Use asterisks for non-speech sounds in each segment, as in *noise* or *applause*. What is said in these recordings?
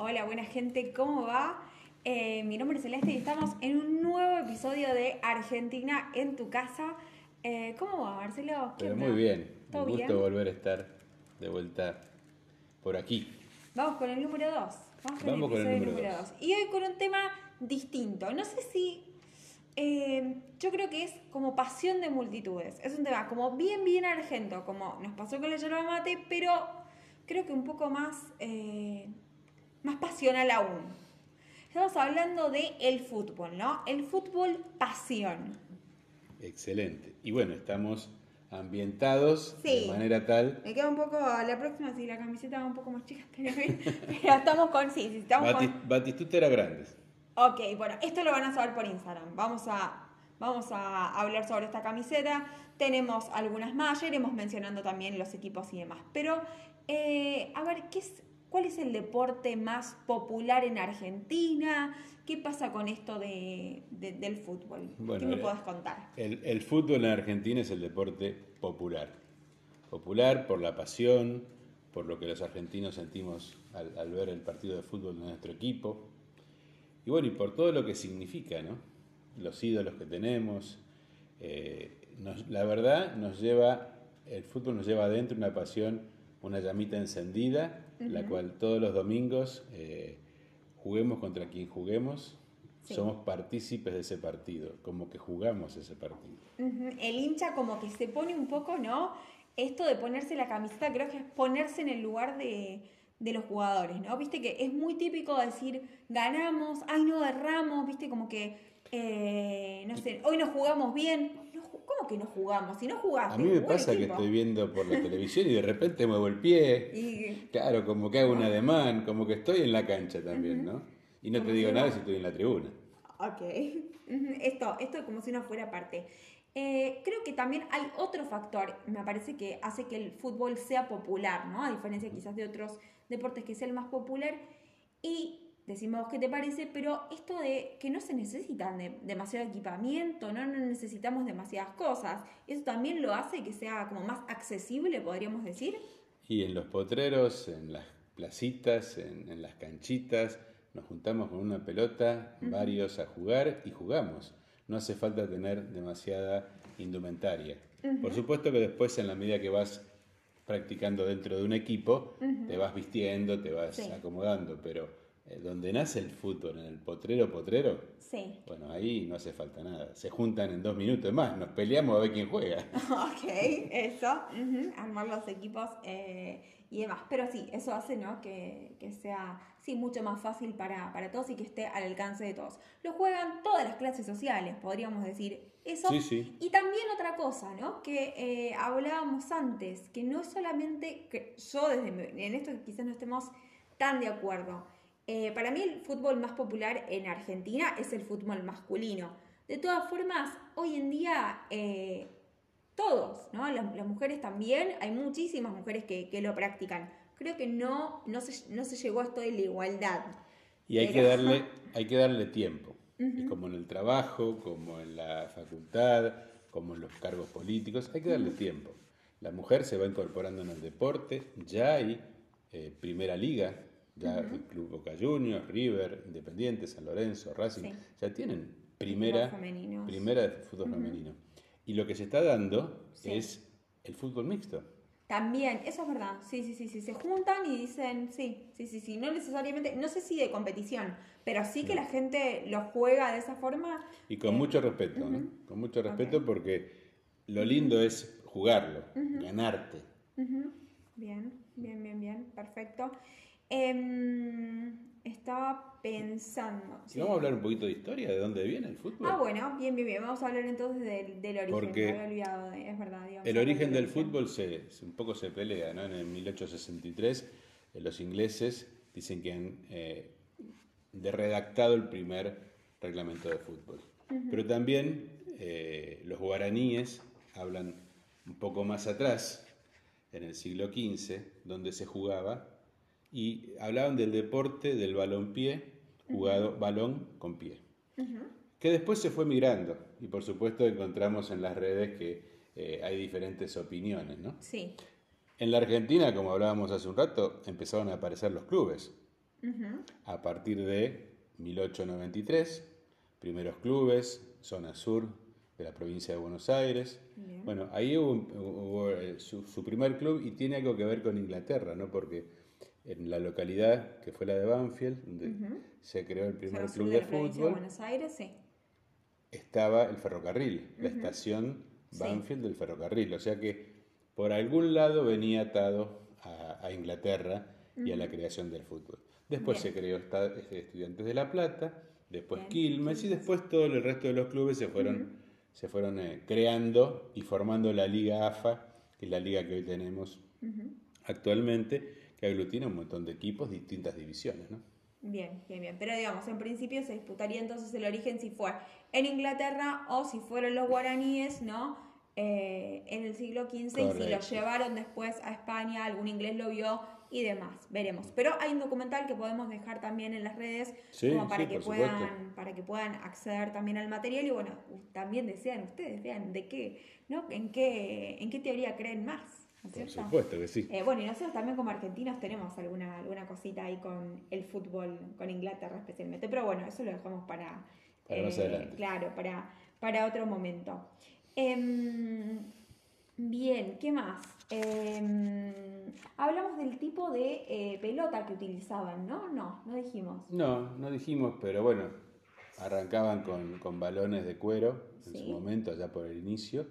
Hola, buena gente, ¿cómo va? Eh, mi nombre es Celeste y estamos en un nuevo episodio de Argentina en tu casa. Eh, ¿Cómo va, Marcelo? Pero muy bien, un gusto volver a estar de vuelta por aquí. Vamos con el número 2. Vamos con el número 2. Y hoy con un tema distinto. No sé si. eh, yo creo que es como pasión de multitudes. Es un tema como bien, bien argento, como nos pasó con la yerba mate, pero creo que un poco más, eh, más pasional aún. Estamos hablando de el fútbol, ¿no? El fútbol pasión. Excelente. Y bueno, estamos ambientados Sí. de manera tal. Me queda un poco, la próxima si la camiseta va un poco más chica, *laughs* bien. pero estamos con, sí, sí, estamos con... Bati- Batistuta era grande. Ok, bueno, esto lo van a saber por Instagram. Vamos a, vamos a hablar sobre esta camiseta. Tenemos algunas más, ya iremos mencionando también los equipos y demás. Pero, eh, a ver, ¿qué es, ¿cuál es el deporte más popular en Argentina? ¿Qué pasa con esto de, de- del fútbol? Bueno, ¿Qué me eh, podés contar? El, el fútbol en Argentina es el deporte popular. Popular por la pasión, por lo que los argentinos sentimos al, al ver el partido de fútbol de nuestro equipo. Y bueno, y por todo lo que significa, ¿no? Los ídolos que tenemos. eh, nos- la verdad, nos lleva, el fútbol nos lleva adentro una pasión, una llamita encendida, la cual todos los domingos, eh, juguemos contra quien juguemos, Sí. somos partícipes de ese partido, como que jugamos ese partido. El hincha como que se pone un poco, ¿no? Esto de ponerse la camiseta creo que es ponerse en el lugar de, de los jugadores, ¿no? Viste que es muy típico decir, ganamos, ay no erramos, viste como que, eh, no sé, hoy no jugamos bien. No ju- ¿Cómo que no jugamos? Si no jugaste. A mí me pasa que estoy viendo por la *laughs* televisión y de repente muevo el pie, Y claro, como que hago un ademán, como que estoy en la cancha también, ¿no? Y no te digo nada si estoy en la tribuna. Ok, *laughs* esto, esto como si no fuera parte. Eh, creo que también hay otro factor, me parece que hace que el fútbol sea popular, ¿no? A diferencia quizás de otros deportes que sea el más popular. Y decimos qué te parece, pero esto de que no se necesitan de demasiado equipamiento, ¿no? no necesitamos demasiadas cosas. Eso también lo hace que sea como más accesible, podríamos decir. Y en los potreros, en las placitas, en, en las canchitas, nos juntamos con una pelota, varios a jugar y jugamos. No hace falta tener demasiada indumentaria. Por supuesto que después, en la medida que vas practicando dentro de un equipo, te vas vistiendo, te vas Sí. acomodando, pero donde nace el fútbol, en el potrero potrero, Sí. bueno, ahí no hace falta nada. Se juntan en dos minutos más, nos peleamos a ver quién juega. *laughs* Ok, eso, armar los equipos eh, y demás. Pero sí, eso hace ¿no? que, que sea sí, mucho más fácil para, para todos y que esté al alcance de todos. Lo juegan todas las clases sociales, podríamos decir eso. Sí, sí. Y también otra cosa, ¿no? Que eh, hablábamos antes, que no es solamente, que yo desde en esto quizás no estemos tan de acuerdo. Eh, para mí el fútbol más popular en Argentina es el fútbol masculino. De todas formas, hoy en día eh, todos, ¿no? Las, las mujeres también, hay muchísimas mujeres que, que lo practican. Creo que no, no, se, no se llegó a esto de la igualdad. Y hay que darle, hay que darle tiempo. *laughs* Y como en el trabajo, como en la facultad, como en los cargos políticos, hay que darle tiempo. La mujer se va incorporando en el deporte, ya hay eh, primera liga, ya el Club Boca Juniors, River, Independiente, San Lorenzo, Racing, Sí. ya tienen primera, primera de fútbol femenino. Y lo que se está dando Sí. es el fútbol mixto. También, eso es verdad. Sí, sí, sí, sí. Se juntan y dicen, sí, sí, sí, sí. No necesariamente, no sé si de competición, pero sí que la gente lo juega de esa forma. Y con Eh, mucho respeto, ¿no? Con mucho respeto porque lo lindo es jugarlo, ganarte. Bien, bien, bien, bien. Perfecto. Em, estaba pensando. Y sí. vamos a hablar un poquito de historia, de dónde viene el fútbol. Ah, bueno, bien, bien, bien. Vamos a hablar entonces del, del origen. Porque me había olvidado, de- es verdad. digamos, El origen del fútbol se, se- un poco se pelea, ¿no? En el 1863 eh, los ingleses dicen que han eh, de redactado el primer reglamento de fútbol. Pero también eh, los guaraníes hablan un poco más atrás, en el siglo XV, donde se jugaba, y hablaban del deporte del balonpié, jugado balón con pie. Que después se fue migrando, y por supuesto encontramos en las redes que eh, hay diferentes opiniones, ¿no? Sí. En la Argentina, como hablábamos hace un rato, empezaron a aparecer los clubes. A partir de 1893, primeros clubes, zona sur de la provincia de Buenos Aires. Bueno, ahí hubo, eh, su, primer club y tiene algo que ver con Inglaterra, ¿no? Porque en la localidad que fue la de Banfield, donde se creó el primer club de, fútbol, Buenos Aires, sí. estaba el ferrocarril, la estación Banfield del ferrocarril. O sea que por algún lado venía atado a, Inglaterra y a la creación del fútbol. Después se creó este, Estudiantes de La Plata, después Quilmes y después todo el resto de los clubes se fueron, se fueron eh, creando y formando la Liga AFA, que es la liga que hoy tenemos actualmente, que aglutina un montón de equipos, distintas divisiones. ¿no? Bien, bien, bien. Pero digamos, en principio se disputaría entonces el origen si fue en Inglaterra o si fueron los guaraníes, ¿no? Eh, en el siglo XV y si lo llevaron después a España, algún inglés lo vio y demás. Veremos. Pero hay un documental que podemos dejar también en las redes como para que puedan para que puedan acceder también al material y bueno, también desean ustedes, vean de qué, ¿no? En qué en qué teoría creen más. Por supuesto que sí. Eh, bueno, y nosotros también como argentinos tenemos alguna, alguna cosita ahí con el fútbol, con Inglaterra especialmente, pero bueno, eso lo dejamos para, eh, Claro, para, para otro momento. Em, bien, ¿qué más? Em, hablamos del tipo de eh, pelota que utilizaban, ¿no? No, no dijimos. No, no dijimos, pero bueno, arrancaban con, balones de cuero en su momento, allá por el inicio,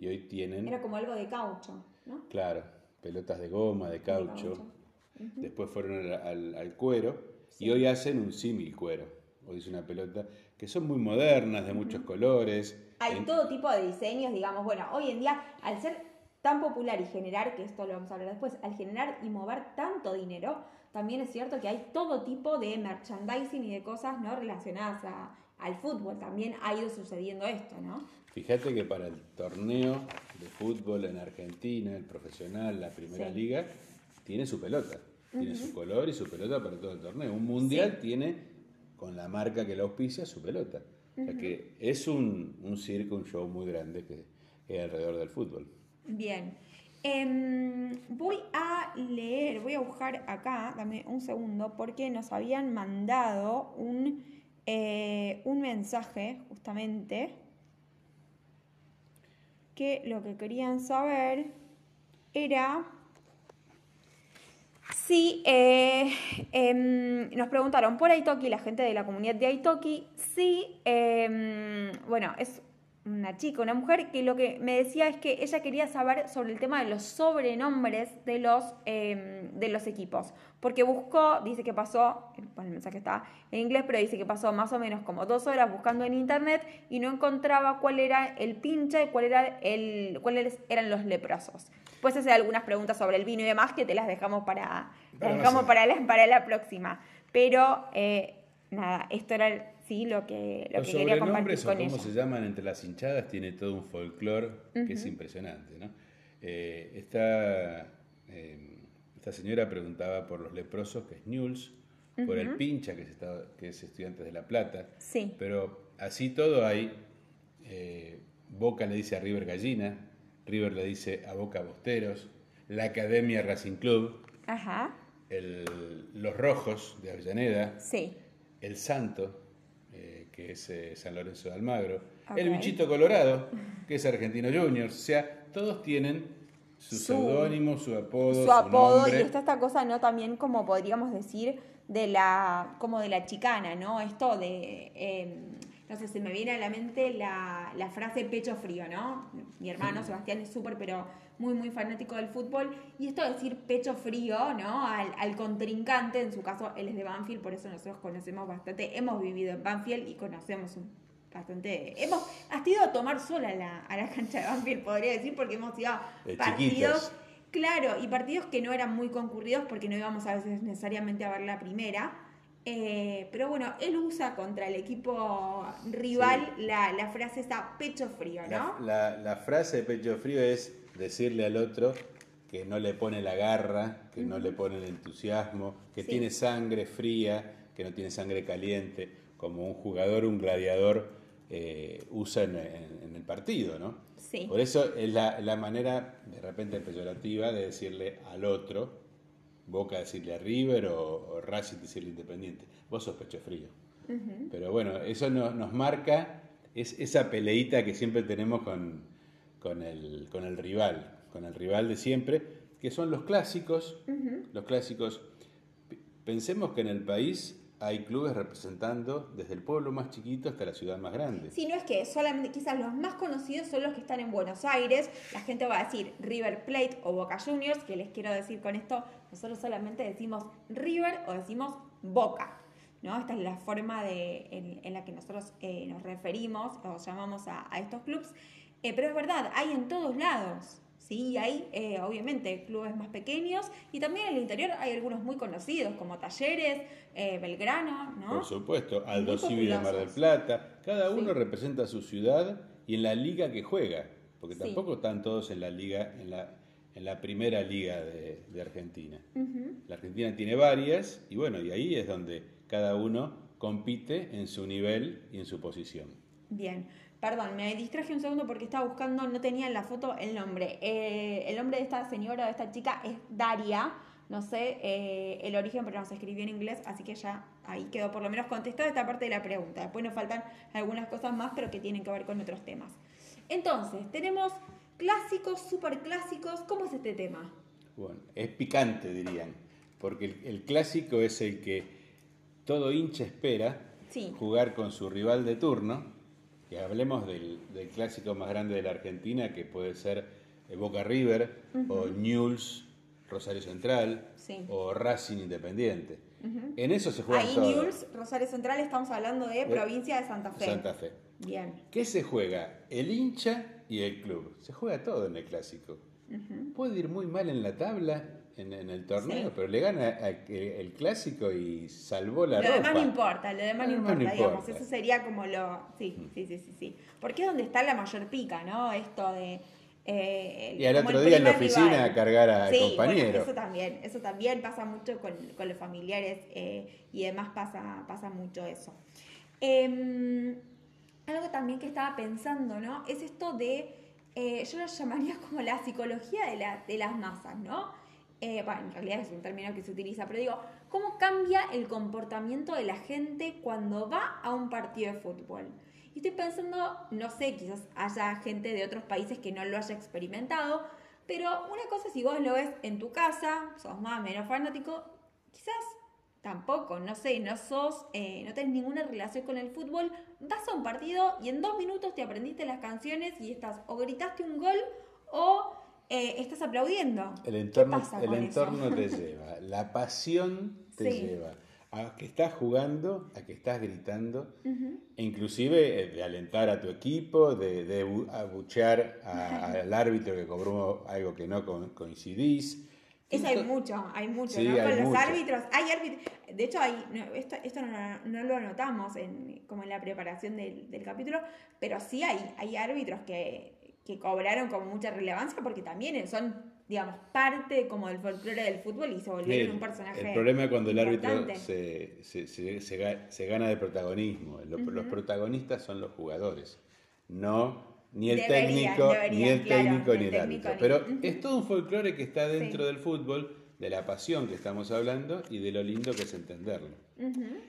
y hoy tienen... Era como algo de caucho. Claro, pelotas de goma, de caucho. Después fueron al, cuero y hoy hacen un símil cuero. Hoy es una pelota que son muy modernas, de muchos colores. Hay todo tipo de diseños, digamos. Bueno, hoy en día, al ser tan popular y generar, que esto lo vamos a hablar después, al generar y mover tanto dinero, también es cierto que hay todo tipo de merchandising y de cosas no relacionadas al fútbol. También ha ido sucediendo esto, ¿no? Fíjate que para el torneo de fútbol en Argentina, el profesional, la primera liga, tiene su pelota. Tiene su color y su pelota para todo el torneo. Un mundial tiene, con la marca que la auspicia, su pelota. O sea que es un, un circo, un show muy grande que es alrededor del fútbol. Bien. Em, voy a leer, voy a buscar acá, dame un segundo, porque nos habían mandado un, eh, un mensaje justamente que lo que querían saber era si eh, em, nos preguntaron por Aitoki, la gente de la comunidad de Aitoki, si, em, bueno, es una chica, una mujer, que lo que me decía es que ella quería saber sobre el tema de los sobrenombres de los, em, de los equipos. Porque buscó, dice que pasó, el mensaje está en inglés, pero dice que pasó más o menos como dos horas buscando en internet y no encontraba cuál era el pinche y cuál era el, cuáles eran los leprosos. Pues hacer algunas preguntas sobre el vino y demás que te las dejamos para, dejamos para, la, para la próxima. Pero eh, nada, esto era sí lo que, lo que quería compartir con cómo se llaman entre las hinchadas tiene todo un folclore que es impresionante. ¿no? Eh, esta, eh, esta señora preguntaba por los leprosos, que es Newell's, por el pincha, que es, que es estudiante de La Plata. Sí. Pero así todo hay. Eh, Boca le dice a River Gallina, River le dice a Boca Bosteros, la Academia Racing Club, Ajá. los Rojos de Avellaneda, sí. el Santo, que es eh, San Lorenzo de Almagro, el Bichito Colorado, que es Argentino Juniors, o sea, todos tienen su, seudónimo, su apodo, su apodo y está esta cosa, ¿no? También como podríamos decir de la, como de la chicana, ¿no? Esto de, em, no sé, se me viene a la mente la, la frase pecho frío, ¿no? Mi hermano Sebastián es súper, pero muy, muy fanático del fútbol. Y esto de decir pecho frío, ¿no? Al, contrincante, en su caso él es de Banfield, por eso nosotros conocemos bastante, hemos vivido en Banfield y conocemos bastante. Hemos has ido a tomar sola a la, a la cancha de Banfield, podría decir, porque hemos ido a partidos. Claro, y partidos que no eran muy concurridos porque no íbamos a veces necesariamente a ver la primera. Eh, pero bueno, él usa contra el equipo rival la, la, frase esa pecho frío, ¿no? La, la, frase de pecho frío es decirle al otro que no le pone la garra, que no le pone el entusiasmo, que tiene sangre fría, que no tiene sangre caliente, como un jugador, un gladiador eh, usa en, el partido, ¿no? Sí. Por eso es la, manera de repente peyorativa de decirle al otro, Boca decirle a River o, Racing decirle Independiente. Vos sos pecho frío. Pero bueno, eso nos marca es esa peleita que siempre tenemos con, con, el, con el rival, con el rival de siempre, que son los clásicos. Los clásicos. Pensemos que en el país hay clubes representando desde el pueblo más chiquito hasta la ciudad más grande. Sí, no es que solamente quizás los más conocidos son los que están en Buenos Aires. La gente va a decir River Plate o Boca Juniors, que les quiero decir con esto, nosotros solamente decimos River o decimos Boca. ¿no? Esta es la forma de, en, la que nosotros eh, nos referimos o llamamos a, estos clubes. Eh, pero es verdad, hay en todos lados. Sí, hay eh, obviamente clubes más pequeños y también en el interior hay algunos muy conocidos como Talleres, Belgrano, ¿no? Por supuesto, Aldo Civi de Mar del Plata. Cada uno representa su ciudad y en la liga que juega, porque tampoco están todos en la liga, en la, en la primera liga de, Argentina. La Argentina tiene varias y bueno, y ahí es donde cada uno compite en su nivel y en su posición. Bien, perdón, me distraje un segundo porque estaba buscando, no tenía en la foto el nombre. Eh, el nombre de esta señora, de esta chica, es Daria. No sé eh, el origen, pero nos escribió en inglés, así que ya ahí quedó por lo menos contestada esta parte de la pregunta. Después nos faltan algunas cosas más, pero que tienen que ver con otros temas. Entonces, tenemos clásicos, super clásicos. ¿Cómo es este tema? Bueno, es picante, dirían, porque el clásico es el que todo hincha espera jugar con su rival de turno, que hablemos del, clásico más grande de la Argentina, que puede ser eh, Boca River o Newell's Rosario Central o Racing Independiente. En eso se juega Ahí Newell's Rosario Central estamos hablando de provincia de Santa Fe. Santa Fe. Bien. ¿Qué se juega? El hincha y el club. Se juega todo en el clásico. Puede ir muy mal en la tabla en, el torneo, pero le gana el clásico y salvó la lo ropa. Lo demás no importa, lo demás no, importa, digamos. Eso sería como lo. Sí, mm. sí, sí, sí, sí. Porque es donde está la mayor pica, ¿no? Esto de. Eh, y al otro día en la oficina a cargar a sí, compañero. eso también, eso también pasa mucho con, con los familiares eh, y demás pasa, pasa mucho eso. Em, algo también que estaba pensando, ¿no? Es esto de, eh, yo lo llamaría *laughs* como la psicología de, la, de las masas, ¿no? Eh, bueno, en realidad es un término que se utiliza, pero digo, ¿cómo cambia el comportamiento de la gente cuando va a un partido de fútbol? Y estoy pensando, no sé, quizás haya gente de otros países que no lo haya experimentado, pero una cosa si vos lo ves en tu casa, sos más o menos fanático, quizás tampoco, no sé, no sos, eh, no tenés ninguna relación con el fútbol, vas a un partido y en dos minutos te aprendiste las canciones y estás o gritaste un gol o eh, estás aplaudiendo. El entorno, el entorno te *laughs* lleva, la pasión te lleva a que estás jugando, a que estás gritando, e inclusive eh, de alentar a tu equipo, de, abuchear *laughs* al árbitro que cobró algo que no coincidís. Eso hay mucho, hay mucho, ¿no? Con los árbitros, hay árbitros, de hecho hay, esto, esto no, lo anotamos en, como en la preparación del, del capítulo, pero sí hay, hay árbitros que que cobraron como mucha relevancia porque también son, digamos, parte como del folclore del fútbol y se volvieron un personaje. El problema es cuando el árbitro se, se, se, gana de protagonismo. Los, protagonistas son los jugadores, no ni el técnico, ni el técnico, ni el, árbitro. Pero es todo un folclore que está dentro del fútbol, de la pasión que estamos hablando y de lo lindo que es entenderlo.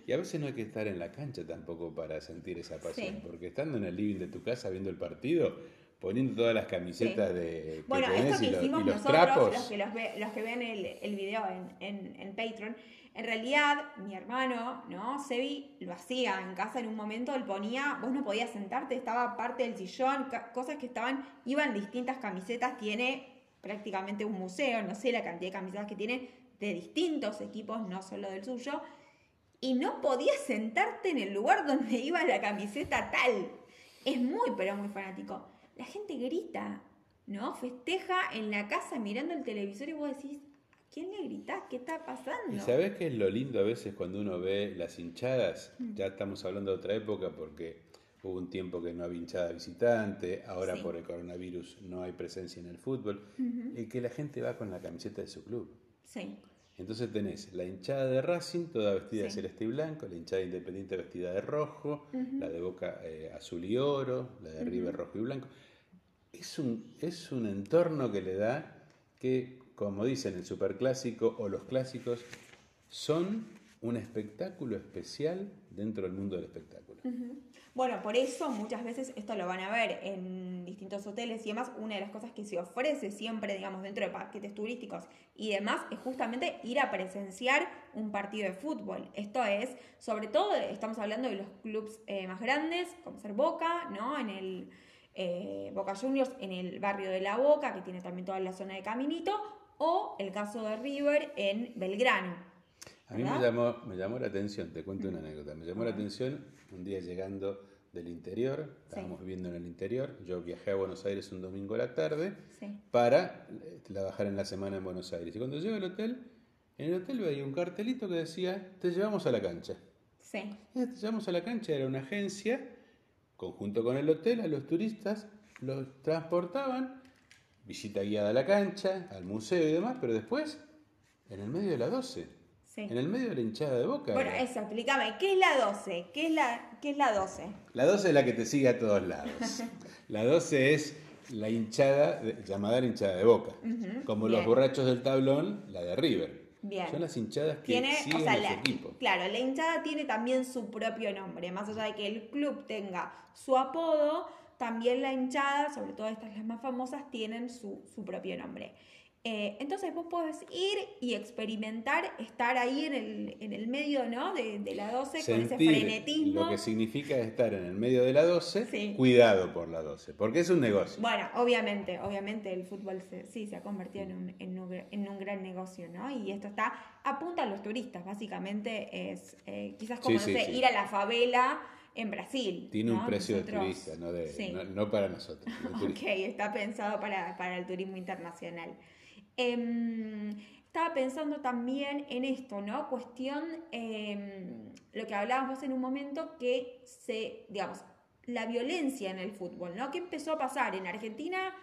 Y a veces no hay que estar en la cancha tampoco para sentir esa pasión, porque estando en el living de tu casa viendo el partido, poniendo todas las camisetas de bueno esto que hicimos nosotros los que los, los que ven el, el video en, en, Patreon en realidad mi hermano no Sebi lo hacía en casa en un momento él ponía vos no podías sentarte estaba parte del sillón cosas que estaban iban distintas camisetas tiene prácticamente un museo no sé la cantidad de camisetas que tiene de distintos equipos no solo del suyo y no podías sentarte en el lugar donde iba la camiseta tal. Es muy pero muy fanático. La gente grita, ¿no? Festeja en la casa mirando el televisor y vos decís, ¿a quién le gritás? ¿Qué está pasando? ¿Y sabés qué es lo lindo a veces cuando uno ve las hinchadas? Mm. Ya estamos hablando de otra época porque hubo un tiempo que no había hinchada visitante, ahora por el coronavirus no hay presencia en el fútbol, y que la gente va con la camiseta de su club. Sí. Entonces tenés la hinchada de Racing, toda vestida de celeste y blanco, la hinchada Independiente vestida de rojo, la de Boca eh, azul y oro, la de River rojo y blanco. Es un, es un entorno que le da que como dicen el superclásico o los clásicos, son un espectáculo especial dentro del mundo del espectáculo. Bueno, por eso muchas veces esto lo van a ver en distintos hoteles y demás. Una de las cosas que se ofrece siempre, digamos, dentro de paquetes turísticos y demás, es justamente ir a presenciar un partido de fútbol. Esto es, sobre todo, estamos hablando de los clubes eh, más grandes, como ser Boca, ¿no? En el eh, Boca Juniors, en el barrio de La Boca, que tiene también toda la zona de Caminito, o el caso de River en Belgrano. A mí me llamó, me llamó la atención, te cuento una anécdota, me llamó la atención un día llegando del interior, estábamos viviendo en el interior, yo viajé a Buenos Aires un domingo a la tarde para eh, trabajar en la semana en Buenos Aires. Y cuando llego al hotel, en el hotel veía un cartelito que decía, te llevamos a la cancha. Sí. te llevamos a la cancha, era una agencia, conjunto con el hotel, a los turistas los transportaban, visita guiada a la cancha, al museo y demás, pero después, en el medio de la 12 en el medio de la hinchada de boca. Bueno, eso, explícame, ¿qué es la 12? ¿Qué es la, qué es la 12? La 12 es la que te sigue a todos lados. *laughs* la 12 es la hinchada, llamada la hinchada de boca. Como los borrachos del tablón, la de River. Bien. Son las hinchadas que tiene, siguen o sea, equipo. Claro, la hinchada tiene también su propio nombre. Más allá de que el club tenga su apodo, también la hinchada, sobre todo estas las más famosas, tienen su, su propio nombre. Eh, entonces vos podés ir y experimentar, estar ahí en el, en el medio ¿no? de, la 12 con ese frenetismo. Lo que significa estar en el medio de la 12, cuidado por la 12, porque es un negocio. Bueno, obviamente, obviamente el fútbol sí se ha convertido en un, en un, gran negocio, ¿no? Y esto está, apunta a los turistas, básicamente es eh, quizás como, ir a la favela en Brasil. Tiene un precio de turista, no, no, para nosotros. *laughs* ok, está pensado para, para el turismo internacional. Em, estaba pensando también en esto, ¿no? Cuestión, em, lo que hablábamos en un momento, que se, digamos, la violencia en el fútbol, ¿no? ¿Qué empezó a pasar en Argentina?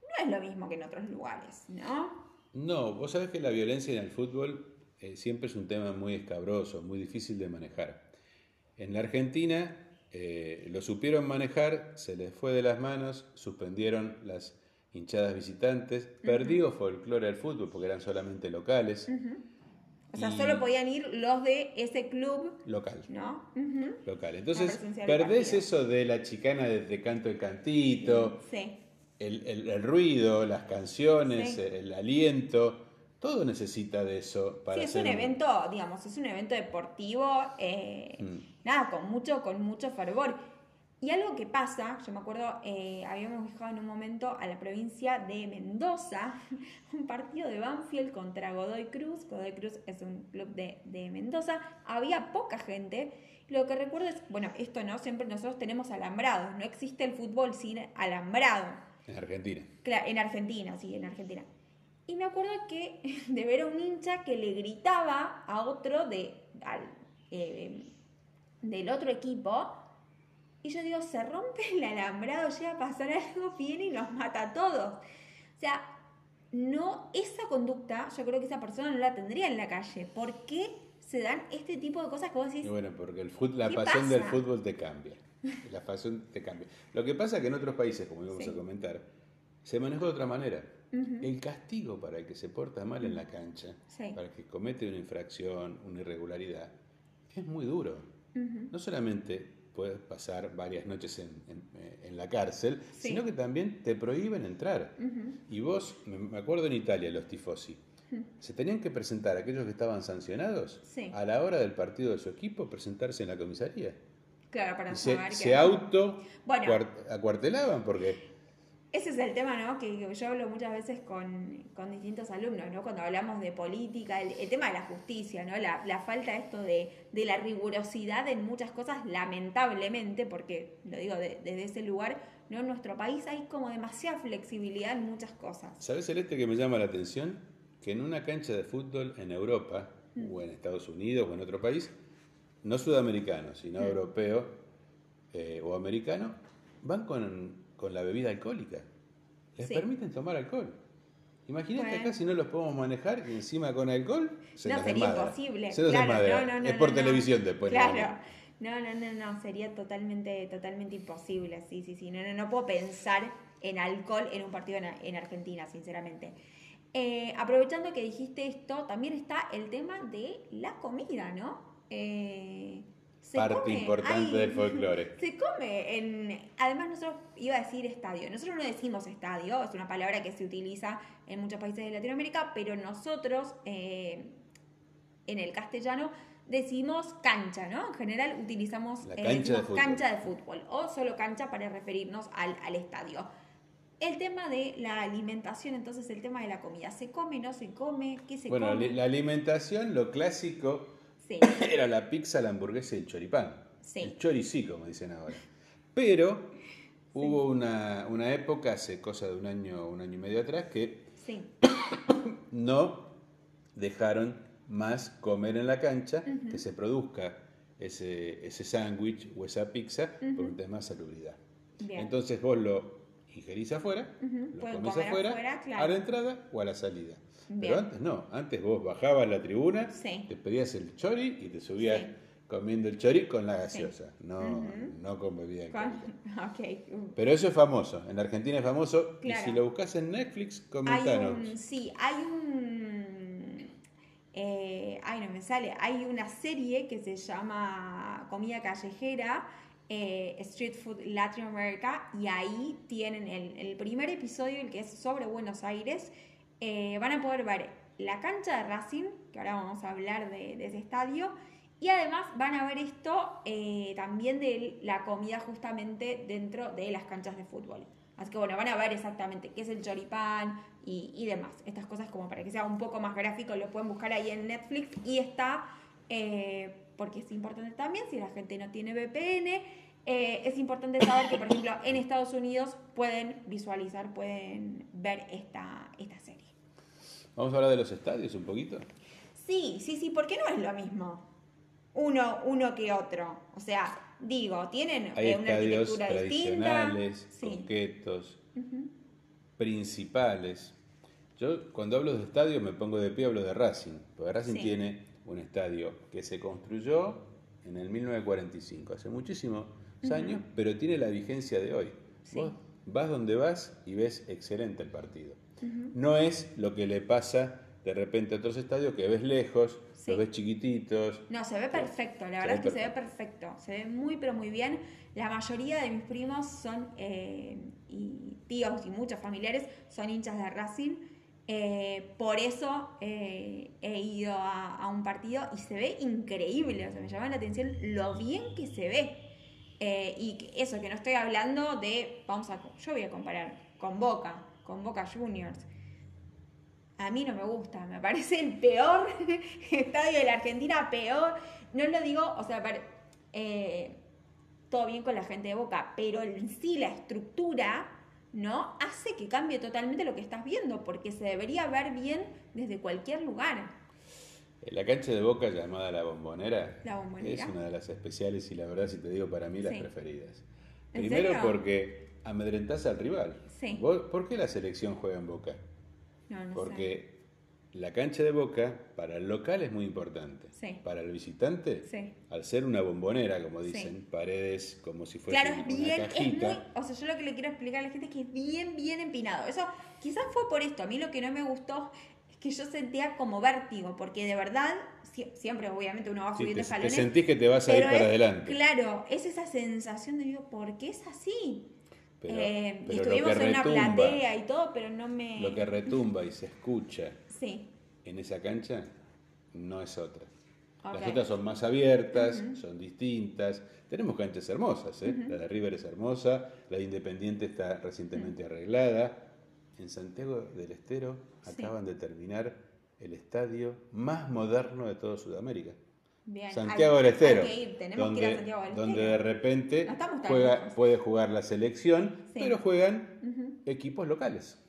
No es lo mismo que en otros lugares, ¿no? No, vos sabés que la violencia en el fútbol eh, siempre es un tema muy escabroso, muy difícil de manejar. En la Argentina eh, lo supieron manejar, se les fue de las manos, suspendieron las hinchadas visitantes, perdió folclore al fútbol porque eran solamente locales. O sea, solo podían ir los de ese club local. ¿No? Local. Entonces, perdés eso de la chicana de, canto el cantito, el, ruido, las canciones, el, aliento. Todo necesita de eso para. Sí, es un evento, digamos, es un evento deportivo, eh, mm. nada, con mucho, con mucho fervor. Y algo que pasa, yo me acuerdo, eh, habíamos viajado en un momento a la provincia de Mendoza, *laughs* un partido de Banfield contra Godoy Cruz. Godoy Cruz es un club de, Mendoza, había poca gente. Lo que recuerdo es, bueno, esto no, siempre nosotros tenemos alambrados, no existe el fútbol sin alambrado. En Argentina. Claro, en Argentina, sí, en Argentina. Y me acuerdo que *laughs* de ver a un hincha que le gritaba a otro de, eh, del otro equipo, y yo digo, se rompe el alambrado, llega a pasar algo, viene y nos mata a todos. O sea, no, esa conducta, yo creo que esa persona no la tendría en la calle. ¿Por qué se dan este tipo de cosas que vos decís? bueno, porque el la pasión del fútbol te cambia. La pasión te cambia. Lo que pasa es que en otros países, como íbamos a comentar, se manejó de otra manera. El castigo para el que se porta mal en la cancha, para el que comete una infracción, una irregularidad, es muy duro. No solamente puedes pasar varias noches en, la cárcel, sino que también te prohíben entrar. Y vos, me acuerdo en Italia, los tifosi, se tenían que presentar aquellos que estaban sancionados a la hora del partido de su equipo, presentarse en la comisaría. Claro, para se, se auto acuartelaban porque ese es el tema, ¿no? Que yo hablo muchas veces con, distintos alumnos, ¿no? Cuando hablamos de política, el, tema de la justicia, ¿no? La, la falta esto de, la rigurosidad en muchas cosas, lamentablemente, porque lo digo desde ese lugar, ¿no? En nuestro país hay como demasiada flexibilidad en muchas cosas. ¿Sabes, Celeste, que me llama la atención? Que en una cancha de fútbol en Europa, mm. o en Estados Unidos, o en otro país, no sudamericano, sino mm. europeo eh, o americano, van con con la bebida alcohólica. Les permiten tomar alcohol. Imagínate acá si no los podemos manejar y encima con alcohol se No, sería imposible. Se claro, es por televisión después. Claro. No, no, no, no, sería totalmente, totalmente imposible. Sí, sí, sí. No, no, no puedo pensar en alcohol en un partido en, Argentina, sinceramente. Eh, aprovechando que dijiste esto, también está el tema de la comida, ¿no? Eh, Parte importante del folclore. *laughs* Se come en... Además, nosotros iba a decir estadio. Nosotros no decimos estadio, es una palabra que se utiliza en muchos países de Latinoamérica, pero nosotros eh, en el castellano decimos cancha, ¿no? En general utilizamos La cancha, de fútbol. cancha de fútbol o solo cancha para referirnos al, al estadio. El tema de la alimentación, entonces el tema de la comida, ¿se come, no se come? ¿Qué se Bueno, come? la alimentación, lo clásico Sí, *laughs* era la pizza, la hamburguesa y el choripán. Sí. El choricí, como dicen ahora. Pero hubo una, una época, hace cosa de un año, un año y medio atrás, que sí, *coughs* no dejaron más comer en la cancha, que se produzca ese, ese sándwich o esa pizza por un tema de salubridad. bien. Entonces vos lo ingerís afuera, lo pueden comer afuera, afuera, claro. a la entrada o a la salida. Bien. Pero antes no, antes vos bajabas la tribuna, Sí. te pedías el chori y te subías Sí. comiendo el chori con la gaseosa, no, no con bebida Con- alcohólica. *laughs* ok. uh, Pero eso es famoso, en Argentina es famoso, Claro. y si lo buscas en Netflix, Hay comentanos. un, sí, hay un, eh, ay no me sale, hay una serie que se llama Comida Callejera, eh, Street Food Latin America, y ahí tienen el, el primer episodio, el que es sobre Buenos Aires, eh, van a poder ver la cancha de Racing, que ahora vamos a hablar de, ese estadio, y además van a ver esto eh, también de la comida justamente dentro de las canchas de fútbol. Así que bueno, van a ver exactamente qué es el choripán y, demás. Estas cosas como para que sea un poco más gráfico, lo pueden buscar ahí en Netflix y está, eh, porque es importante también, si la gente no tiene VPN, es importante saber que, por ejemplo, en Estados Unidos pueden visualizar, pueden ver esta, esta serie. Vamos a hablar de los estadios un poquito. Sí, sí, sí, porque no es lo mismo uno, uno que otro. O sea, digo, tienen Hay eh, una estadios arquitectura distinta. tradicionales, Sí. coquetos, principales. Yo cuando hablo de estadios me pongo de pie, hablo de Racing, porque Racing Sí. tiene un estadio que se construyó en el 1945, hace muchísimos años, pero tiene la vigencia de hoy. Sí. Vos vas donde vas y ves excelente el partido. No es lo que le pasa de repente a otros estadios que ves lejos, Sí. los ves chiquititos. No, se ve perfecto, la verdad ve es que se ve perfecto, se ve muy pero muy bien. La mayoría de mis primos son, eh, y tíos y muchos familiares son hinchas de Racing. Eh, por eso eh, he ido a, a un partido y se ve increíble, o sea, me llama la atención lo bien que se ve. Eh, y eso, que no estoy hablando de, vamos a, yo voy a comparar con Boca, con Boca Juniors. A mí no me gusta, me parece el peor *laughs* estadio de la Argentina, peor. No lo digo, o sea, para- eh, todo bien con la gente de Boca, pero en sí la estructura, ¿no? Hace que cambie totalmente lo que estás viendo, porque se debería ver bien desde cualquier lugar. La cancha de Boca llamada La Bombonera, La Bombonera. es una de las especiales y la verdad, si te digo, para mí las Sí. preferidas. ¿En Primero porque amedrentás al rival. Sí. ¿Vos- ¿Por qué la selección juega en Boca? No, no sé. Porque la cancha de Boca para el local es muy importante. Sí. Para el visitante, Sí. al ser una bombonera, como Sí. dicen, paredes como si fuese Claro, es una bien, es cajita. muy, o sea, yo lo que le quiero explicar a la gente es que es bien, bien empinado. Eso quizás fue por esto. A mí lo que no me gustó es que yo sentía como vértigo, porque de verdad, sie- siempre obviamente uno va subiendo te, te escalones. sentís que te vas a ir para es- adelante. Claro, es esa sensación de digo, ¿por qué es así? Pero, Eh, pero estuvimos en una retumba, platea y todo, pero no me... lo que retumba y se escucha Sí, en esa cancha no es otra. Las otras son más abiertas, son distintas. Tenemos canchas hermosas, ¿eh? La de River es hermosa, la de Independiente está recientemente arreglada. En Santiago del Estero Sí. acaban de terminar el estadio más moderno de toda Sudamérica. Bien. Santiago Hay- del Estero, hay que ir, tenemos donde, que ir a Santiago del donde de repente No juega- puede jugar la selección, Sí. pero juegan equipos locales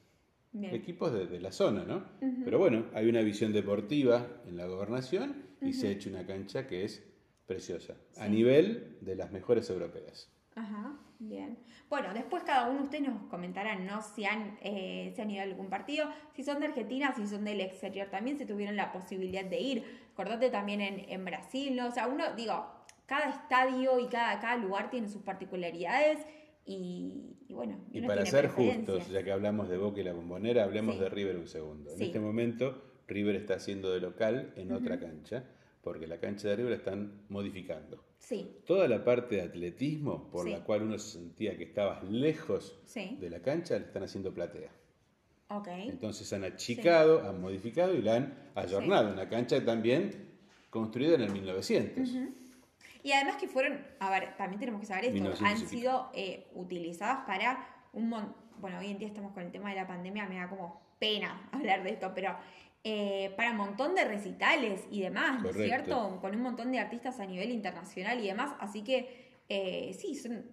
bien. equipos de, de la zona, ¿no? Pero bueno, hay una visión deportiva en la gobernación y se ha hecho una cancha que es preciosa, a nivel de las mejores europeas. Ajá, bien. Bueno, después cada uno de ustedes nos comentarán, ¿no? Si han, eh, si han ido a algún partido, si son de Argentina, si son del exterior también, si tuvieron la posibilidad de ir. Acordate también en, en Brasil, ¿no? O sea, uno, digo, cada estadio y cada, cada lugar tiene sus particularidades y, bueno. Y para ser justos, ya que hablamos de Boca y la bombonera, hablemos de River un segundo. En este momento, River está haciendo de local en otra cancha, porque la cancha de River la están modificando. Sí. Toda la parte de atletismo, por la cual uno se sentía que estabas lejos de la cancha, la están haciendo platea. Okay. Entonces han achicado, han modificado y la han ayornado. Una cancha también construida en el 1900. Y además que fueron, a ver, también tenemos que saber esto, han sido eh, utilizadas para un montón, bueno, hoy en día estamos con el tema de la pandemia, me da como pena *laughs* hablar de esto, pero eh, para un montón de recitales y demás, ¿no es cierto? Con un montón de artistas a nivel internacional y demás, así que eh, sí, son,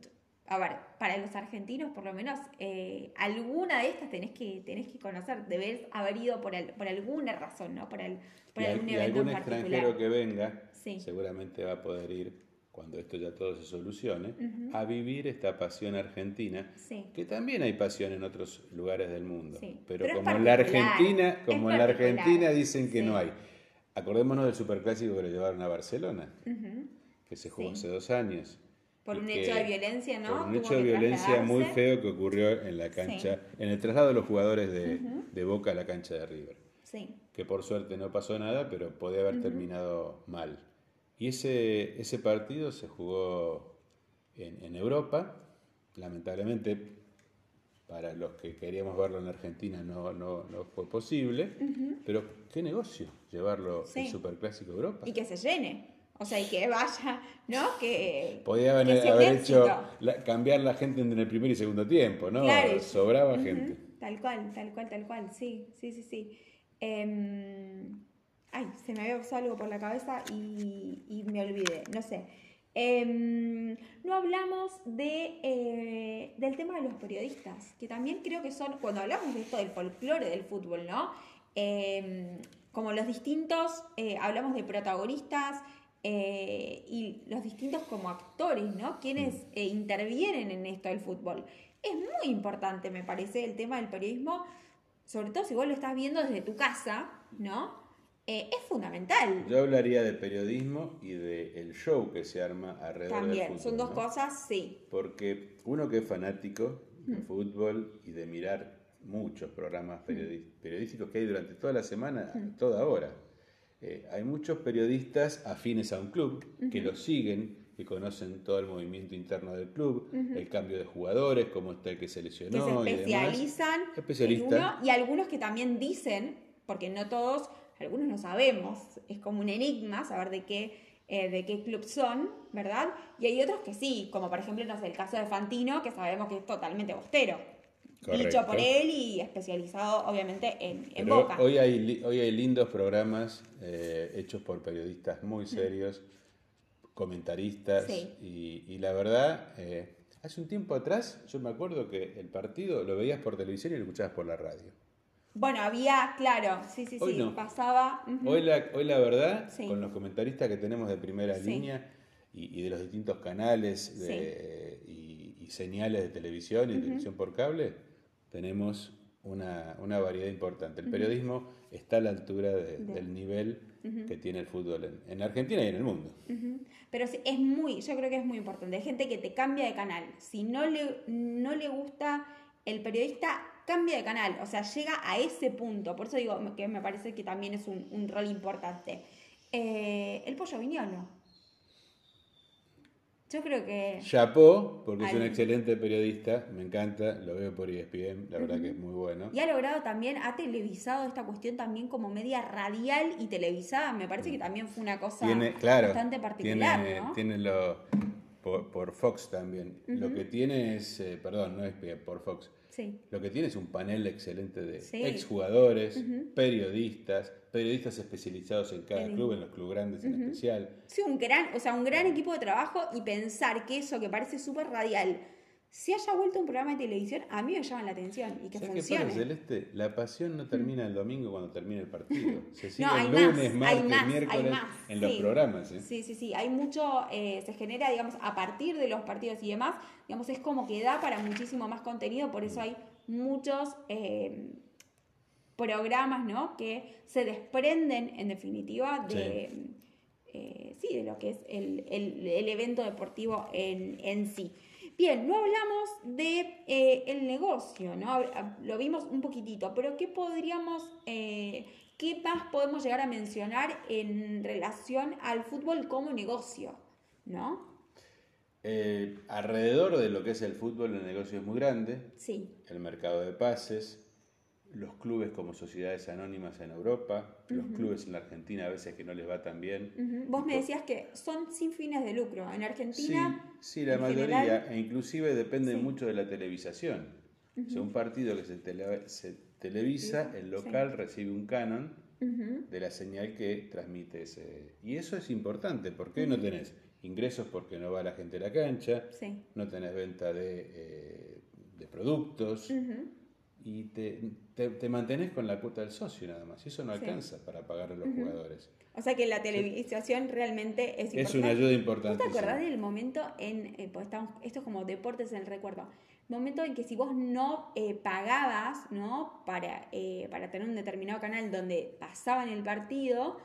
a ver, para los argentinos por lo menos eh, alguna de estas tenés que, tenés que conocer, debes haber ido por, por alguna razón, ¿no? Por, el, por algún evento algún extranjero que venga seguramente va a poder ir cuando esto ya todo se solucione, a vivir esta pasión argentina, que también hay pasión en otros lugares del mundo, pero, como en la Argentina, como en la Argentina dicen que no hay. Acordémonos del superclásico que le llevaron a Barcelona, que se jugó hace dos años. Por un hecho de violencia, ¿no? Por un hecho de violencia muy feo que ocurrió en la cancha, en el traslado de los jugadores de, Boca a la cancha de River. Sí. Que por suerte no pasó nada, pero podía haber terminado mal. Y ese, ese partido se jugó en, Europa, lamentablemente para los que queríamos verlo en Argentina no, no, no fue posible, pero qué negocio llevarlo el Superclásico a Europa. Y que se llene. O sea, y que vaya, ¿no? Que. Podía haber, hecho cambiar la gente entre el primer y segundo tiempo, ¿no? Sobraba gente. Tal cual, tal cual, tal cual. Sí, sí, sí, sí. Em, ay, se me había pasado algo por la cabeza y, me olvidé, no sé. Em, no hablamos de, eh, del tema de los periodistas, que también creo que son, cuando hablamos de esto del folclore del fútbol, ¿no? Em, como los distintos, eh, hablamos de protagonistas, eh, y los distintos como actores, ¿no? Quienes mm. eh, intervienen en esto del fútbol. Es muy importante, me parece, el tema del periodismo, sobre todo si vos lo estás viendo desde tu casa, ¿no? Eh, es fundamental. Yo hablaría de periodismo y del show que se arma alrededor También, del fútbol. son dos cosas, sí. Porque uno que es fanático de mm. fútbol y de mirar muchos programas mm. periodísticos que hay durante toda la semana, toda hora eh, hay muchos periodistas afines a un club que lo siguen, que conocen todo el movimiento interno del club, el cambio de jugadores, cómo está el que se lesionó. Que se especializan y, uno, y algunos que también dicen, porque no todos, algunos no sabemos, es como un enigma saber de qué eh, de qué club son, ¿verdad? Y hay otros que sí, como por ejemplo, no sé, el caso de Fantino, que sabemos que es totalmente bostero dicho por él y especializado obviamente en, en Boca. Hoy hay, hoy hay lindos programas eh, hechos por periodistas muy serios, comentaristas y, la verdad, eh, hace un tiempo atrás yo me acuerdo que el partido lo veías por televisión y lo escuchabas por la radio. Bueno, había, claro, sí, sí, sí, pasaba. hoy, la, hoy la verdad, con los comentaristas que tenemos de primera línea y, de los distintos canales y, señales de televisión y televisión por cable, tenemos una, variedad importante. El periodismo está a la altura del nivel que tiene el fútbol en, Argentina y en el mundo. Pero es muy, yo creo que es muy importante. Hay gente que te cambia de canal. Si no le, no le gusta el periodista, cambia de canal. O sea, llega a ese punto. Por eso digo que me parece que también es un, rol importante. Eh, el pollo viñolo. Yo creo que... Chapó, porque es un excelente periodista, me encanta, lo veo por ESPN, la verdad que es muy bueno. Y ha logrado también, ha televisado esta cuestión también como media radial y televisada, me parece que también fue una cosa bastante particular. Tiene, ¿no? tiene lo, por, Fox también. Lo que tiene es, eh, perdón, no es por Fox, lo que tiene es un panel excelente de exjugadores, periodistas, periodistas especializados en cada club, en los clubes grandes en especial. Sí, un gran, o sea, un gran equipo de trabajo y pensar que eso que parece súper radial si haya vuelto un programa de televisión, a mí me llama la atención y que funcione. Qué pasa, Celeste? La pasión no termina el domingo cuando termina el partido. *laughs* Se sigue el lunes, martes, miércoles en los programas. ¿eh? Sí, sí, sí. Hay mucho, eh, se genera, digamos, a partir de los partidos y demás, digamos, es como que da para muchísimo más contenido, por eso hay muchos eh, programas, ¿no? Que se desprenden, en definitiva, de... Sí. de lo que es el, el, evento deportivo en, en sí. Bien, no hablamos de eh, el negocio, ¿no? Lo vimos un poquitito, pero ¿qué podríamos, eh, qué más podemos llegar a mencionar en relación al fútbol como negocio, ¿no? Eh, alrededor de lo que es el fútbol, el negocio es muy grande. Sí. El mercado de pases, los clubes como sociedades anónimas en Europa, los clubes en la Argentina a veces que no les va tan bien. Vos me decías que son sin fines de lucro. En Argentina. Sí, sí la mayoría, e inclusive depende mucho de la televisación. O sea, un partido que se, se televisa, el local recibe un canon de la señal que transmite ese. Y eso es importante, porque hoy no tenés ingresos porque no va la gente a la cancha, no tenés venta de, eh, de productos y te, te, mantenés con la cuota del socio nada más. Y eso no alcanza para pagar a los jugadores. O sea que la televisación realmente es importante. Es una ayuda importante. ¿Vos te acordás del momento en, eh, pues estamos, esto es como deportes en el recuerdo, momento en que si vos no eh, pagabas, ¿no? Para, eh, para tener un determinado canal donde pasaban el partido,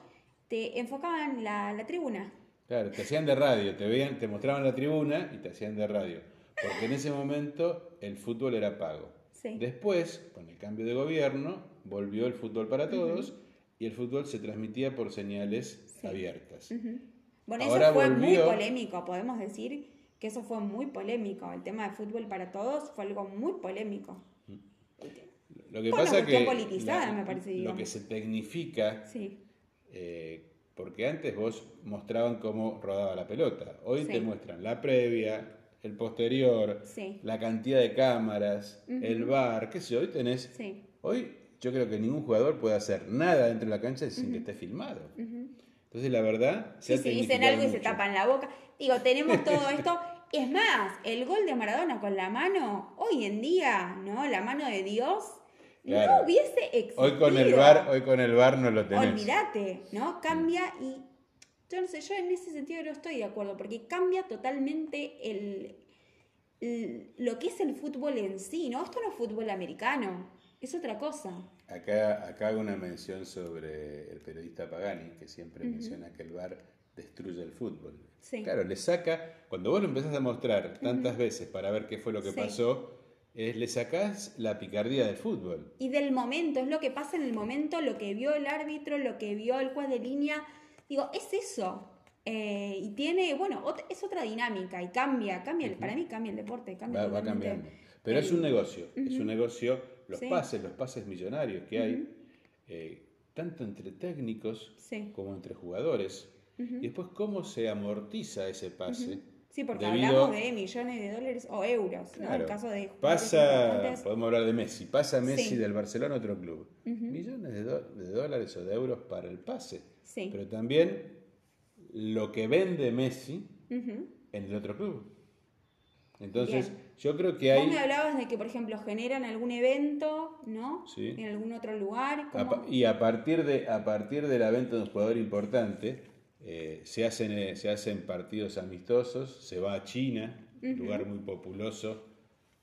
te enfocaban la, la tribuna. Claro, te hacían de radio, te veían, te mostraban la tribuna y te hacían de radio. Porque en ese momento el fútbol era pago. Después, con el cambio de gobierno, volvió el fútbol para todos y el fútbol se transmitía por señales abiertas. Bueno, eso fue muy polémico, podemos decir que eso fue muy polémico. El tema de fútbol para todos fue algo muy polémico. Lo que pasa que politizada, me parece, lo que se tecnifica, eh, porque antes vos mostraban cómo rodaba la pelota, hoy te muestran la previa, el posterior, la cantidad de cámaras, el bar, qué sé, hoy tenés... Hoy yo creo que ningún jugador puede hacer nada dentro de la cancha sin que esté filmado. Entonces la verdad... Se sí, dicen algo y se tapan la boca. Digo, tenemos *laughs* todo esto. Es más, el gol de Maradona con la mano, hoy en día, ¿no? La mano de Dios, no hubiese existido. Hoy con el bar, hoy con el bar no lo tenés. Olvídate, ¿no? Cambia y yo no sé, yo en ese sentido no estoy de acuerdo, porque cambia totalmente el, lo que es el fútbol en sí, ¿no? Esto no es fútbol americano, es otra cosa. Acá, acá hago una mención sobre el periodista Pagani, que siempre menciona que el VAR destruye el fútbol. Claro, le saca, cuando vos lo empezás a mostrar tantas veces para ver qué fue lo que pasó, le sacás la picardía del fútbol. Y del momento, es lo que pasa en el momento, lo que vio el árbitro, lo que vio el juez de línea Digo, es eso. Eh, y tiene, bueno, es otra dinámica y cambia, cambia, para mí cambia el deporte, cambia. Va, cambiando. Pero es un negocio, es un negocio, los pases, los pases millonarios que hay, eh, tanto entre técnicos como entre jugadores. Y después cómo se amortiza ese pase. Sí, porque hablamos de millones de dólares o euros, ¿no? En caso de pasa, podemos hablar de Messi, pasa Messi del Barcelona a otro club. Millones de, de, dólares o de euros para el pase. Pero también lo que vende Messi en el otro club. Entonces, yo creo que hay... Vos me hablabas de que, por ejemplo, generan algún evento, ¿no? Sí. En algún otro lugar. y a partir, de, a partir de la venta de un jugador importante, eh, se, hacen, eh, se hacen partidos amistosos, se va a China, un lugar muy populoso,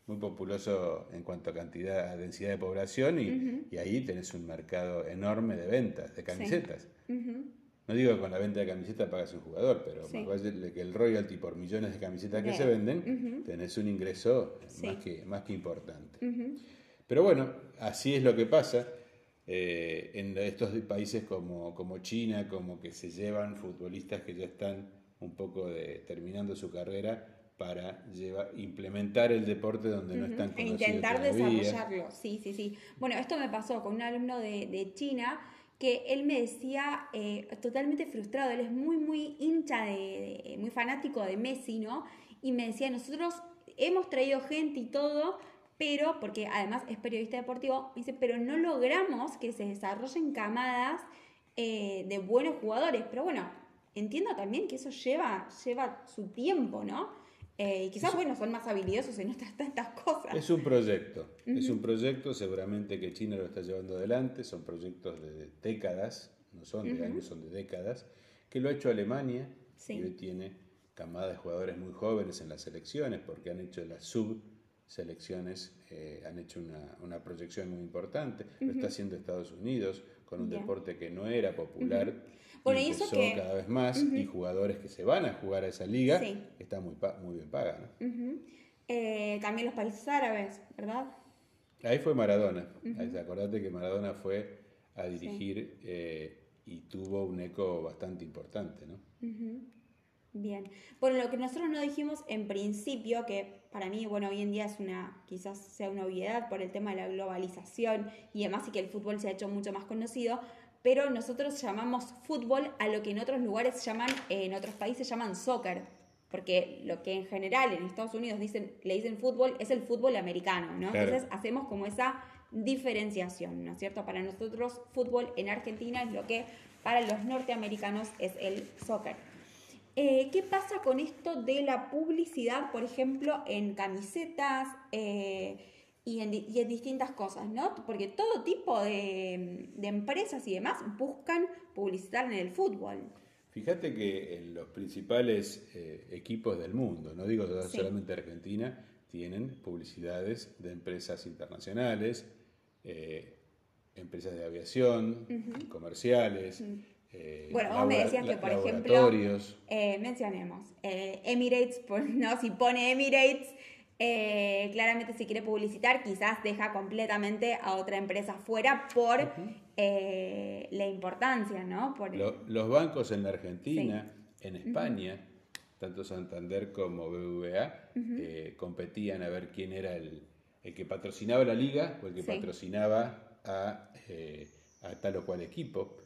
muy populoso en cuanto a cantidad, a densidad de población, y, ahí tenés un mercado enorme de ventas, de camisetas. No digo que con la venta de camisetas pagas un jugador, pero más vale que el royalty por millones de camisetas que se venden, tenés un ingreso más, que, más que importante. Pero bueno, así es lo que pasa. Eh, en estos países como, como China, como que se llevan futbolistas que ya están un poco de, terminando su carrera para llevar, implementar el deporte donde no están conocidos. E intentar desarrollarlo, sí, sí, sí. Bueno, esto me pasó con un alumno de, de China que él me decía eh, totalmente frustrado, él es muy, muy hincha, de, muy fanático de Messi, ¿no? Y me decía, nosotros hemos traído gente y todo, pero, porque además es periodista deportivo, dice, pero no logramos que se desarrollen camadas eh, de buenos jugadores. Pero bueno, entiendo también que eso lleva, lleva su tiempo, ¿no? Eh, y quizás, bueno, son más habilidosos en estas tantas cosas. Es un proyecto, es un proyecto, seguramente que China lo está llevando adelante, son proyectos de décadas, no son de años, son de décadas, que lo ha hecho Alemania, y hoy tiene camada de jugadores muy jóvenes en las selecciones, porque han hecho las subselecciones, eh, han hecho una, proyección muy importante, lo está haciendo Estados Unidos, con un deporte que no era popular. Bueno, y eso que... cada vez más y jugadores que se van a jugar a esa liga está muy, muy bien paga. Eh, también los países árabes, ¿verdad? Ahí fue Maradona. Acordate que Maradona fue a dirigir eh, y tuvo un eco bastante importante, ¿no? Bien. Bueno, lo que nosotros no dijimos en principio, que para mí, bueno, hoy en día es una, quizás sea una obviedad por el tema de la globalización y además y que el fútbol se ha hecho mucho más conocido, pero nosotros llamamos fútbol a lo que en otros lugares llaman, en otros países llaman soccer, porque lo que en general en Estados Unidos dicen, le dicen fútbol es el fútbol americano, ¿no? Entonces hacemos como esa diferenciación, ¿no es cierto? Para nosotros fútbol en Argentina es lo que para los norteamericanos es el soccer. Eh, ¿Qué pasa con esto de la publicidad, por ejemplo, en camisetas eh, y, en, distintas cosas, ¿no? Porque todo tipo de, empresas y demás buscan publicitar en el fútbol. Fíjate que en los principales eh, equipos del mundo, no digo solamente Argentina, tienen publicidades de empresas internacionales, empresas de aviación, comerciales. Eh, bueno, vos me decías que, por ejemplo, eh, mencionemos, eh, Emirates, *laughs* ¿no? si pone Emirates, claramente si quiere publicitar, quizás deja completamente a otra empresa fuera por la importancia, ¿no? los bancos en la Argentina, en España, tanto Santander como BBVA, competían a ver quién era el, que patrocinaba la liga o el que patrocinaba a, tal o cual equipo.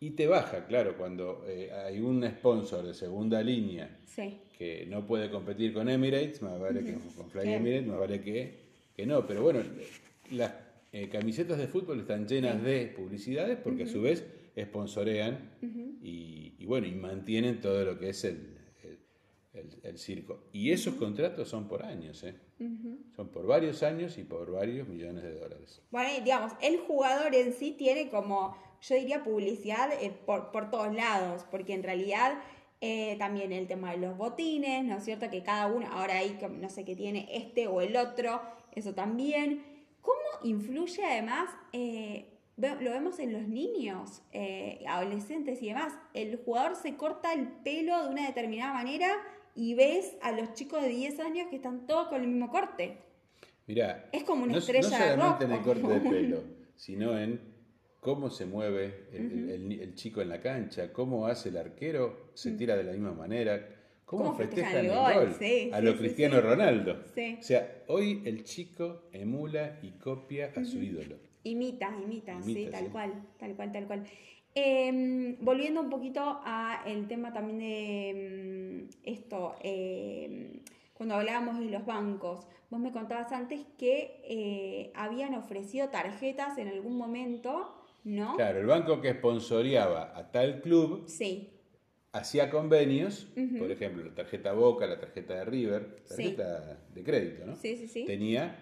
Y te baja, claro, cuando eh, hay un sponsor de segunda línea que no puede competir con Emirates, más vale que con Fly Emirates, más vale que, que, no. Pero bueno, las eh, camisetas de fútbol están llenas de publicidades porque a su vez sponsorean y, bueno, y mantienen todo lo que es el, el, circo. Y esos contratos son por años, ¿eh? Son por varios años y por varios millones de dólares. Bueno, digamos, el jugador en sí tiene como yo diría publicidad eh, por, todos lados, porque en realidad eh, también el tema de los botines, ¿no es cierto? Que cada uno, ahora hay, no sé, qué tiene este o el otro, eso también. ¿Cómo influye además, eh, lo vemos en los niños, adolescentes y demás, el jugador se corta el pelo de una determinada manera y ves a los chicos de 10 años que están todos con el mismo corte. Mira, es como una estrella no solamente en el corte de pelo, *laughs* sino en cómo se mueve el, chico en la cancha, cómo hace el arquero, se tira de la misma manera, cómo, festeja el gol, a lo Cristiano Ronaldo. O sea, hoy el chico emula y copia a su ídolo. Imita, imita, sí, tal cual, tal cual, tal cual. Em, volviendo un poquito a el tema también de em, esto, em, cuando hablábamos de los bancos, vos me contabas antes que eh, habían ofrecido tarjetas en algún momento Claro, el banco que sponsoreaba a tal club hacía convenios, por ejemplo, la tarjeta Boca, la tarjeta de River, tarjeta de crédito, ¿no? Sí, sí, sí. Tenía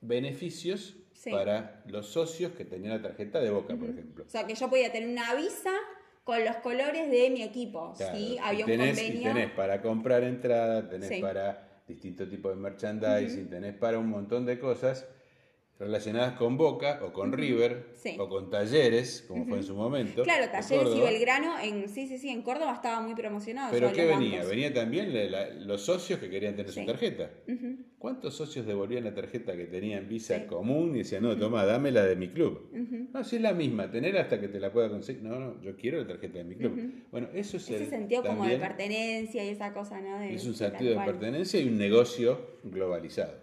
beneficios para los socios que tenían la tarjeta de Boca, por ejemplo. O sea, que yo podía tener una visa con los colores de mi equipo, Había un convenio. Y tenés para comprar entrada, tenés para distintos tipos de merchandising, tenés para un montón de cosas relacionadas con Boca o con River o con Talleres, como fue en su momento. Claro, Talleres y Belgrano, en, sí, sí, sí, en Córdoba estaba muy promocionado. Pero ¿qué venía? Venía también los socios que querían tener su tarjeta. ¿Cuántos socios devolvían la tarjeta que tenían Visa común y decían, no, toma, dame la de mi club? No, si es la misma, tener hasta que te la pueda conseguir. No, no, yo quiero la tarjeta de mi club. Bueno, eso es Ese sentido como de pertenencia y esa cosa, ¿no? es un sentido de pertenencia y un negocio globalizado.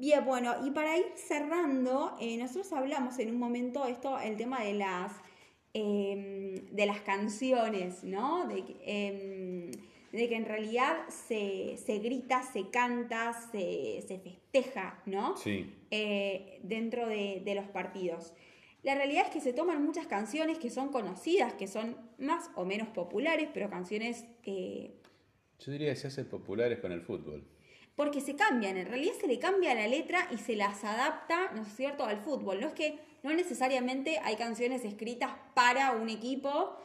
Bien, bueno, y para ir cerrando, eh, nosotros hablamos en un momento esto, el tema de las, em, de las canciones, ¿no? De, em, de que en realidad se, grita, se canta, se, festeja, ¿no? Sí. Eh, dentro de, los partidos. La realidad es que se toman muchas canciones que son conocidas, que son más o menos populares, pero canciones... que... Yo diría que se hacen populares con el fútbol porque se cambian, en realidad se le cambia la letra y se las adapta, ¿no es cierto?, al fútbol. No es que no necesariamente hay canciones escritas para un equipo,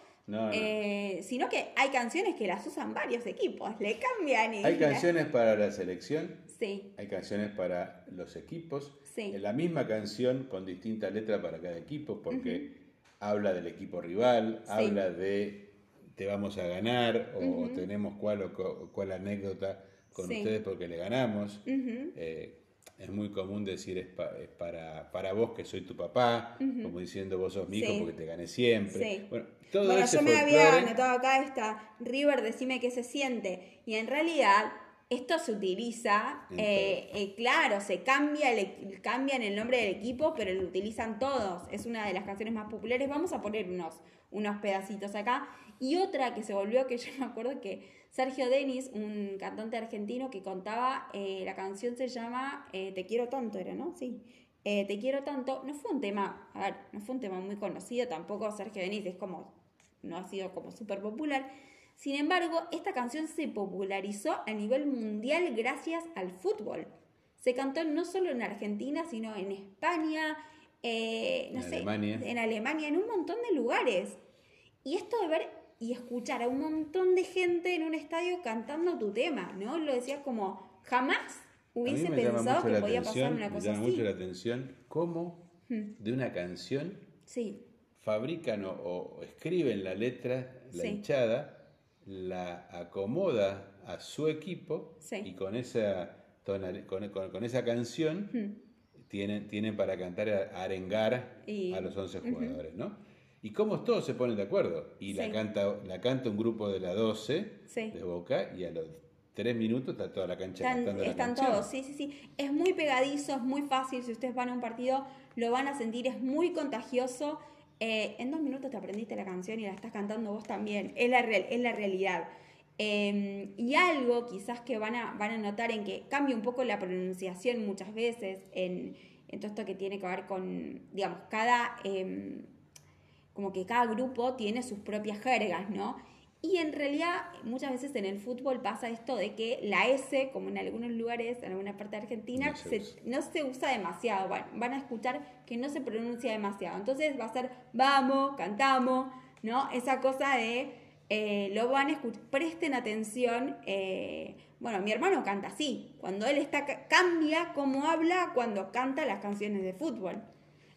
eh, sino que hay canciones que las usan varios equipos, le cambian. Y hay canciones para la selección, sí. hay canciones para los equipos, sí. la misma canción con distinta letra para cada equipo, porque habla del equipo rival, habla de te vamos a ganar o tenemos cuál, o cuál anécdota con ustedes porque le ganamos. Eh, es muy común decir es, para, para vos que soy tu papá, como diciendo vos sos mi hijo porque te gané siempre. Bueno, todo bueno yo me había anotado acá esta River, decime qué se siente. Y en realidad esto se utiliza, eh, eh, claro, se cambia el, cambian el nombre del equipo, pero lo utilizan todos. Es una de las canciones más populares. Vamos a poner unos, unos pedacitos acá. Y otra que se volvió, que *laughs* yo me acuerdo que Sergio Denis, un cantante argentino que contaba, eh, la canción se llama Te quiero tanto, era, ¿no? Sí. Te quiero tanto. No fue un tema, a ver, no fue un tema muy conocido, tampoco Sergio Denis es como, no ha sido como súper popular sin embargo, esta canción se popularizó a nivel mundial gracias al fútbol. Se cantó no solo en Argentina, sino en España, eh, en, Alemania. en Alemania, en un montón de lugares. Y esto de ver y escuchar a un montón de gente en un estadio cantando tu tema, ¿no? Lo decías como, jamás hubiese pensado que podía pasar una cosa me llama mucho la atención cómo hmm. de una canción fabrican o, escriben la letra, la hinchada, la acomoda a su equipo y con esa, con, esa canción tienen, tienen para cantar, a arengar a los 11 jugadores, ¿no? Y cómo todos se ponen de acuerdo. Y la, canta, la canta un grupo de la 12 de Boca y a los tres minutos está toda la cancha están, cantando Están todos, sí, sí, sí. Es muy pegadizo, es muy fácil. Si ustedes van a un partido, lo van a sentir, es muy contagioso. Eh, en dos minutos te aprendiste la canción y la estás cantando vos también. Es la, es la realidad. Em, y algo quizás que van a, van a notar en que cambia un poco la pronunciación muchas veces en, en todo esto que tiene que ver con, digamos, cada, em, como que cada grupo tiene sus propias jergas, ¿no? Y en realidad muchas veces en el fútbol pasa esto de que la S, como en algunos lugares, en alguna parte de Argentina, no se, usa demasiado. van a escuchar que no se pronuncia demasiado. Entonces va a ser vamos, cantamos, ¿no? Esa cosa de eh, lo van a escuchar, presten atención. Eh, bueno, mi hermano canta así. Cuando él está, cambia cómo habla cuando canta las canciones de fútbol.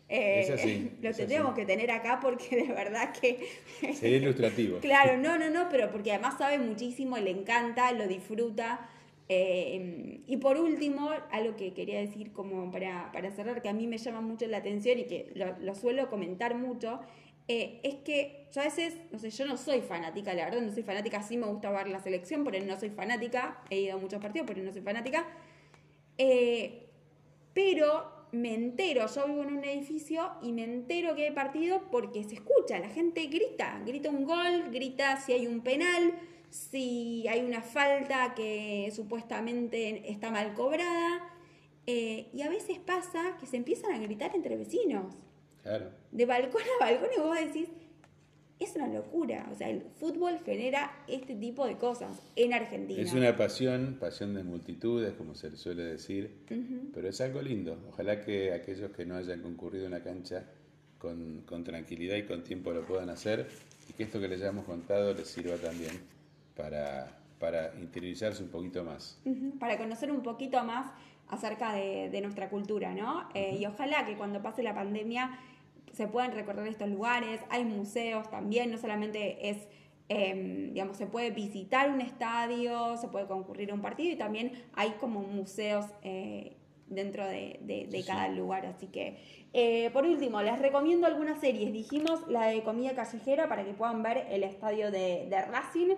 Eh, *laughs* lo tendríamos que tener acá porque de verdad que... *laughs* Sería ilustrativo. claro, no, no, no, pero porque además sabe muchísimo, le encanta, lo disfruta. Eh, y por último, algo que quería decir como para, para, cerrar, que a mí me llama mucho la atención y que lo, suelo comentar mucho, eh, es que yo a veces, no sé, yo no soy fanática, la verdad no soy fanática, sí me gusta ver la selección, pero no soy fanática, he ido a muchos partidos, pero no soy fanática. pero me entero, yo vivo en un edificio y me entero que hay partido porque se escucha, la gente grita, grita un gol, grita si hay un penal, si hay una falta que supuestamente está mal cobrada. Eh, y a veces pasa que se empiezan a gritar entre vecinos. Claro. De balcón a balcón y vos decís, es una locura. O sea, el fútbol genera este tipo de cosas en Argentina. Es una pasión, pasión de multitudes, como se suele decir, pero es algo lindo. Ojalá que aquellos que no hayan concurrido a una cancha con, tranquilidad y con tiempo lo puedan hacer y que esto que les hayamos contado les sirva también para, para interiorizarse un poquito más. Para conocer un poquito más acerca de, nuestra cultura, ¿no? Eh, y ojalá que cuando pase la pandemia se pueden recorrer estos lugares, hay museos también, no solamente es, em, digamos, se puede visitar un estadio, se puede concurrir a un partido y también hay como museos eh, dentro de, cada lugar. Así que, eh, por último, les recomiendo algunas series. Dijimos la de comida callejera para que puedan ver el estadio de, Racing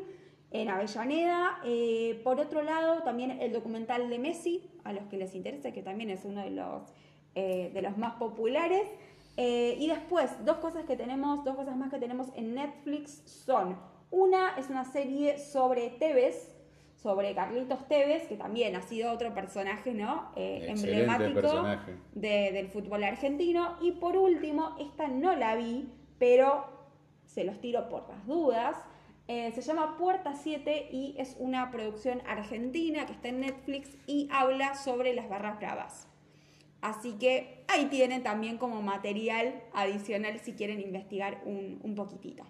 en Avellaneda. Eh, por otro lado, también el documental de Messi, a los que les interesa, que también es uno de los, de los más populares. Eh, y después, dos cosas que tenemos, dos cosas más que tenemos en Netflix son, una es una serie sobre Tevez, sobre Carlitos Tevez, que también ha sido otro personaje ¿no? Eh, emblemático del fútbol argentino. Y por último, esta no la vi, pero se los tiro por las dudas. Eh, se llama Puerta 7 y es una producción argentina que está en Netflix y habla sobre las barras bravas. Así que ahí tienen también como material adicional si quieren investigar un, poquitito.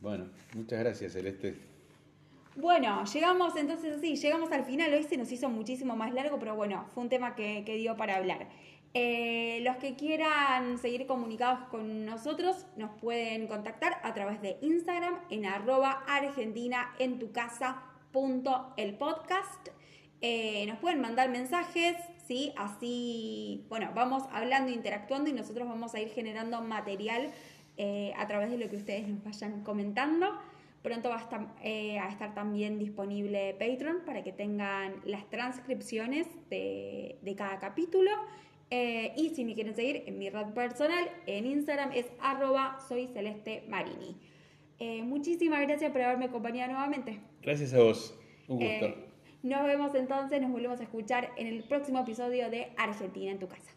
Bueno, muchas gracias Celeste. Bueno, llegamos entonces así, llegamos al final, hoy se nos hizo muchísimo más largo, pero bueno, fue un tema que, dio para hablar. Eh, los que quieran seguir comunicados con nosotros nos pueden contactar a través de Instagram en arroba argentina en tu casa punto el podcast. Eh, nos pueden mandar mensajes, ¿sí? Así, bueno, vamos hablando, interactuando y nosotros vamos a ir generando material eh, a través de lo que ustedes nos vayan comentando. Pronto va a estar, eh, a estar también disponible Patreon para que tengan las transcripciones de, de cada capítulo. y si me quieren seguir en mi red personal, en Instagram es arroba soy celeste marini. muchísimas gracias por haberme acompañado nuevamente. Gracias a vos. Un gusto. Nos vemos entonces, nos volvemos a escuchar en el próximo episodio de Argentina en tu casa.